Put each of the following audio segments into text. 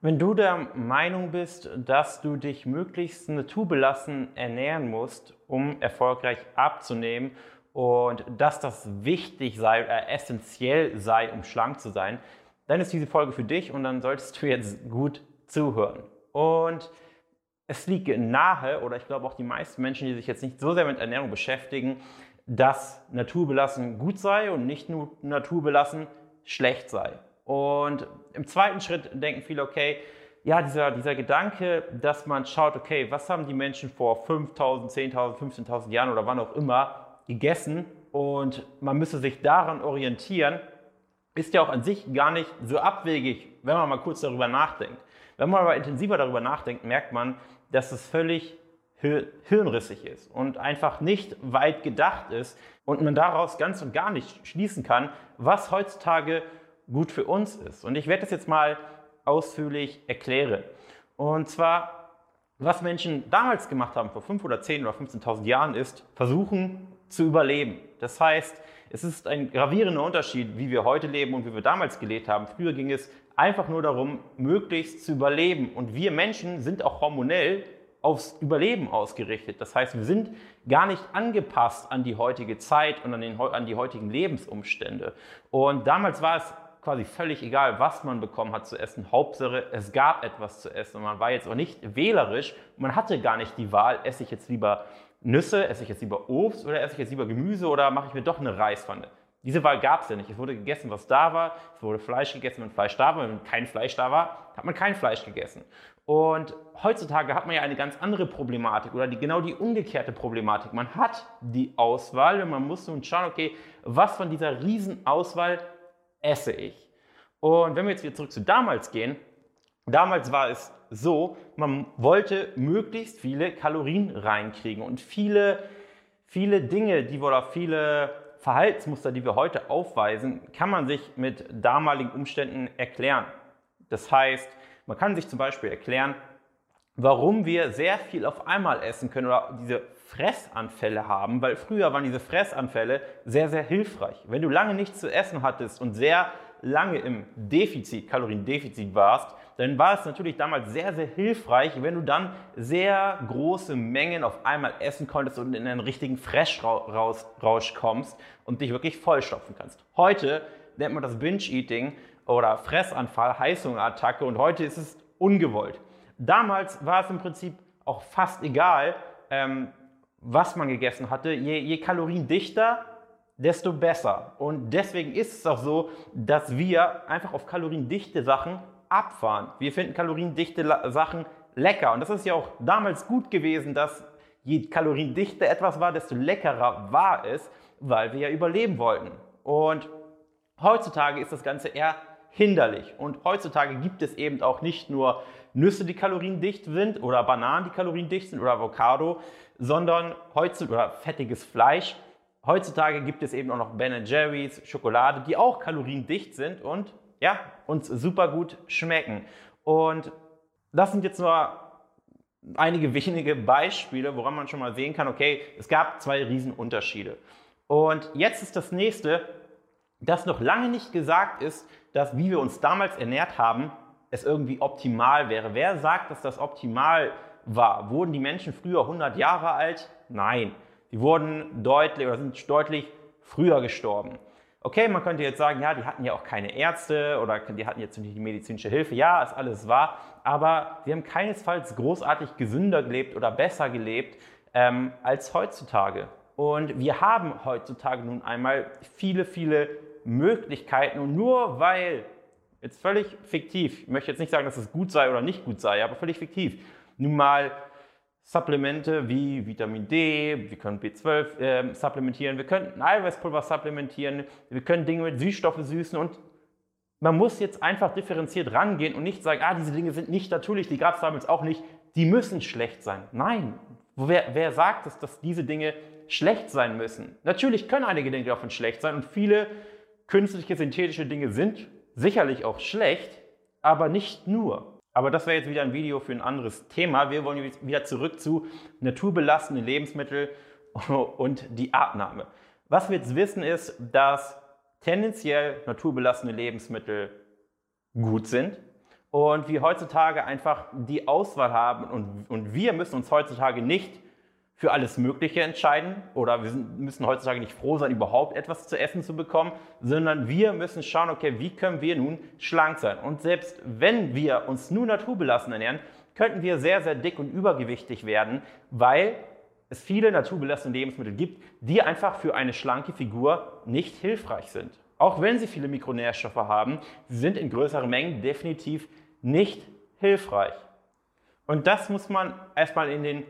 Wenn du der Meinung bist, dass du dich möglichst naturbelassen ernähren musst, um erfolgreich abzunehmen und dass das wichtig sei oder essentiell sei, um schlank zu sein, dann ist diese Folge für dich und dann solltest du jetzt gut zuhören. Und es liegt nahe, oder ich glaube auch die meisten Menschen, die sich jetzt nicht so sehr mit Ernährung beschäftigen, dass naturbelassen gut sei und nicht nur naturbelassen schlecht sei. Und im zweiten Schritt denken viele, okay, ja, dieser, dieser Gedanke, dass man schaut, okay, was haben die Menschen vor 5.000, 10.000, 15.000 Jahren oder wann auch immer gegessen und man müsse sich daran orientieren, ist ja auch an sich gar nicht so abwegig, wenn man mal kurz darüber nachdenkt. Wenn man aber intensiver darüber nachdenkt, merkt man, dass es völlig hirnrissig ist und einfach nicht weit gedacht ist und man daraus ganz und gar nicht schließen kann, was heutzutage gut für uns ist. Und ich werde das jetzt mal ausführlich erklären. Und zwar, was Menschen damals gemacht haben, vor 5 oder 10 oder 15.000 Jahren, ist versuchen zu überleben. Das heißt, es ist ein gravierender Unterschied, wie wir heute leben und wie wir damals gelebt haben. Früher ging es einfach nur darum, möglichst zu überleben. Und wir Menschen sind auch hormonell aufs Überleben ausgerichtet. Das heißt, wir sind gar nicht angepasst an die heutige Zeit und an, den, an die heutigen Lebensumstände. Und damals war es quasi völlig egal, was man bekommen hat zu essen. Hauptsache, es gab etwas zu essen. Und man war jetzt auch nicht wählerisch. Man hatte gar nicht die Wahl, esse ich jetzt lieber Nüsse, esse ich jetzt lieber Obst oder esse ich jetzt lieber Gemüse oder mache ich mir doch eine Reispfanne. Diese Wahl gab es ja nicht. Es wurde gegessen, was da war. Es wurde Fleisch gegessen, wenn Fleisch da war. Wenn kein Fleisch da war, hat man kein Fleisch gegessen. Und heutzutage hat man ja eine ganz andere Problematik oder die, genau die umgekehrte Problematik. Man hat die Auswahl und man muss nun schauen, okay, was von dieser Riesenauswahl esse ich? Und wenn wir jetzt wieder zurück zu damals gehen, damals war es so, man wollte möglichst viele Kalorien reinkriegen und viele, viele Dinge, die oder viele Verhaltensmuster, die wir heute aufweisen, kann man sich mit damaligen Umständen erklären. Das heißt, man kann sich zum Beispiel erklären, warum wir sehr viel auf einmal essen können oder diese Fressanfälle haben, weil früher waren diese Fressanfälle sehr, sehr hilfreich. Wenn du lange nichts zu essen hattest und sehr lange im Defizit, Kaloriendefizit warst, dann war es natürlich damals sehr, sehr hilfreich, wenn du dann sehr große Mengen auf einmal essen konntest und in einen richtigen Fresh-Rausch kommst und dich wirklich vollstopfen kannst. Heute nennt man das Binge-Eating oder Fressanfall, Heißhungerattacke und heute ist es ungewollt. Damals war es im Prinzip auch fast egal, ähm, was man gegessen hatte. Je, je kaloriendichter, desto besser. Und deswegen ist es auch so, dass wir einfach auf kaloriendichte Sachen abfahren. Wir finden kaloriendichte Sachen lecker. Und das ist ja auch damals gut gewesen, dass je kaloriendichter etwas war, desto leckerer war es, weil wir ja überleben wollten. Und heutzutage ist das Ganze eher hinderlich. Und heutzutage gibt es eben auch nicht nur Nüsse, die kaloriendicht sind oder Bananen, die kaloriendicht sind oder Avocado, sondern heutzutage fettiges Fleisch. Heutzutage gibt es eben auch noch Ben Jerry's, Schokolade, die auch kaloriendicht sind und ja, uns super gut schmecken. Und das sind jetzt nur einige wenige Beispiele, woran man schon mal sehen kann, okay, es gab zwei Riesenunterschiede. Und jetzt ist das nächste, dass noch lange nicht gesagt ist, dass wie wir uns damals ernährt haben, es irgendwie optimal wäre. Wer sagt, dass das optimal war? Wurden die Menschen früher 100 Jahre alt? Nein. Die wurden deutlich oder sind deutlich früher gestorben. Okay, man könnte jetzt sagen, ja, die hatten ja auch keine Ärzte oder die hatten jetzt nicht die medizinische Hilfe. Ja, ist alles wahr. Aber sie haben keinesfalls großartig gesünder gelebt oder besser gelebt ähm, als heutzutage. Und wir haben heutzutage nun einmal viele, viele Möglichkeiten. Und nur weil, jetzt völlig fiktiv, ich möchte jetzt nicht sagen, dass es gut sei oder nicht gut sei, aber völlig fiktiv, nun mal Supplemente wie Vitamin D, wir können B12 äh, supplementieren, wir können Eiweißpulver supplementieren, wir können Dinge mit Süßstoffe süßen und man muss jetzt einfach differenziert rangehen und nicht sagen, ah, diese Dinge sind nicht natürlich, die gab es damals auch nicht, die müssen schlecht sein. Nein, wer, wer sagt es, dass diese Dinge schlecht sein müssen? Natürlich können einige Dinge davon schlecht sein und viele künstliche, synthetische Dinge sind sicherlich auch schlecht, aber nicht nur. Aber das wäre jetzt wieder ein Video für ein anderes Thema. Wir wollen wieder zurück zu naturbelassenen Lebensmitteln und die Abnahme. Was wir jetzt wissen ist, dass tendenziell naturbelassene Lebensmittel gut sind und wir heutzutage einfach die Auswahl haben und, und wir müssen uns heutzutage nicht für alles Mögliche entscheiden oder wir müssen heutzutage nicht froh sein, überhaupt etwas zu essen zu bekommen, sondern wir müssen schauen, okay, wie können wir nun schlank sein? Und selbst wenn wir uns nur naturbelassen ernähren, könnten wir sehr, sehr dick und übergewichtig werden, weil es viele naturbelassene Lebensmittel gibt, die einfach für eine schlanke Figur nicht hilfreich sind. Auch wenn sie viele Mikronährstoffe haben, sie sind in größeren Mengen definitiv nicht hilfreich. Und das muss man erstmal in den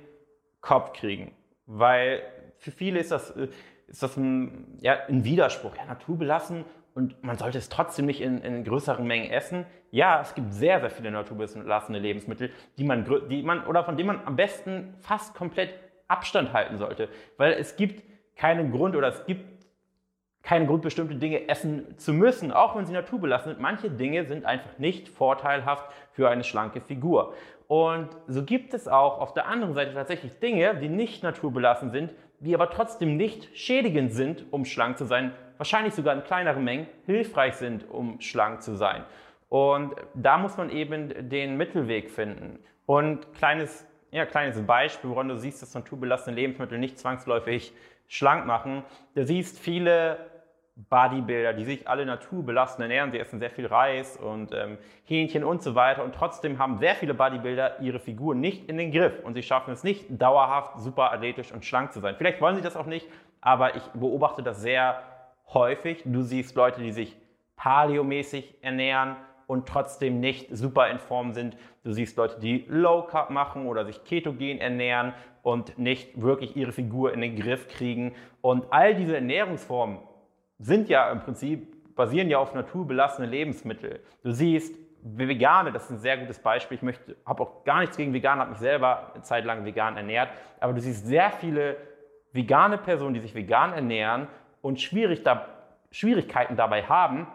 Kopf kriegen. Weil für viele ist das, äh, ist das ein, ja, ein Widerspruch. Ja, naturbelassen und man sollte es trotzdem nicht in, in, größeren Mengen essen. Ja, es gibt sehr, sehr viele naturbelassene Lebensmittel, die man, die man oder von denen man am besten fast komplett Abstand halten sollte. Weil es gibt keinen Grund oder es gibt keinen Grund, bestimmte Dinge essen zu müssen, auch wenn sie naturbelassen sind. Manche Dinge sind einfach nicht vorteilhaft für eine schlanke Figur. Und so gibt es auch auf der anderen Seite tatsächlich Dinge, die nicht naturbelassen sind, die aber trotzdem nicht schädigend sind, um schlank zu sein, wahrscheinlich sogar in kleineren Mengen hilfreich sind, um schlank zu sein. Und da muss man eben den Mittelweg finden. Und kleines, ja, kleines Beispiel, woran du siehst, dass naturbelassene Lebensmittel nicht zwangsläufig schlank machen. Du siehst viele Bodybuilder, die sich alle naturbelassen ernähren. Sie essen sehr viel Reis und ähm, Hähnchen und so weiter. Und trotzdem haben sehr viele Bodybuilder ihre Figur nicht in den Griff und sie schaffen es nicht, dauerhaft super athletisch und schlank zu sein. Vielleicht wollen sie das auch nicht, aber ich beobachte das sehr häufig. Du siehst Leute, die sich paleomäßig ernähren und trotzdem nicht super in Form sind. Du siehst Leute, die Low Carb machen oder sich ketogen ernähren und nicht wirklich ihre Figur in den Griff kriegen. Und all diese Ernährungsformen sind ja im Prinzip, basieren ja auf naturbelassene Lebensmittel. Du siehst, Vegane, das ist ein sehr gutes Beispiel. Ich möchte, habe auch gar nichts gegen Vegan, habe mich selber eine Zeit lang vegan ernährt. Aber du siehst sehr viele vegane Personen, die sich vegan ernähren und schwierig da, Schwierigkeiten dabei haben,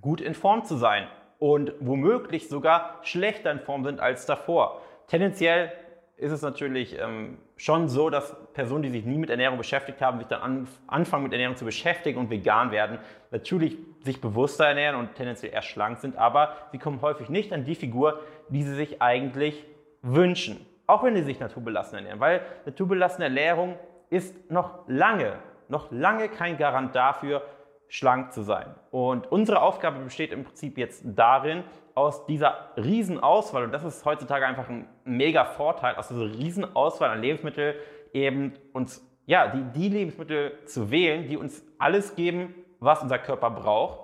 gut in Form zu sein und womöglich sogar schlechter in Form sind als davor. Tendenziell ist es natürlich ähm, schon so, dass Personen, die sich nie mit Ernährung beschäftigt haben, sich dann an, anfangen mit Ernährung zu beschäftigen und vegan werden, natürlich sich bewusster ernähren und tendenziell eher schlank sind, aber sie kommen häufig nicht an die Figur, die sie sich eigentlich wünschen. Auch wenn sie sich naturbelassen ernähren, weil naturbelassene Ernährung ist noch lange, noch lange kein Garant dafür, schlank zu sein. Und unsere Aufgabe besteht im Prinzip jetzt darin, aus dieser Riesenauswahl, und das ist heutzutage einfach ein mega Vorteil, aus dieser Riesenauswahl an Lebensmitteln eben uns, ja, die, die Lebensmittel zu wählen, die uns alles geben, was unser Körper braucht.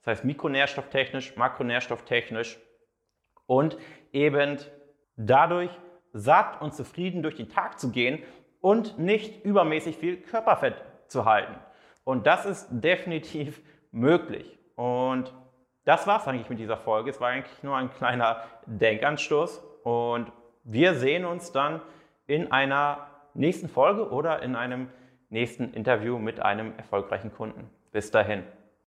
Das heißt mikronährstofftechnisch, makronährstofftechnisch und eben dadurch satt und zufrieden durch den Tag zu gehen und nicht übermäßig viel Körperfett zu halten. Und das ist definitiv möglich. Und das war es eigentlich mit dieser Folge. Es war eigentlich nur ein kleiner Denkanstoß. Und wir sehen uns dann in einer nächsten Folge oder in einem nächsten Interview mit einem erfolgreichen Kunden. Bis dahin.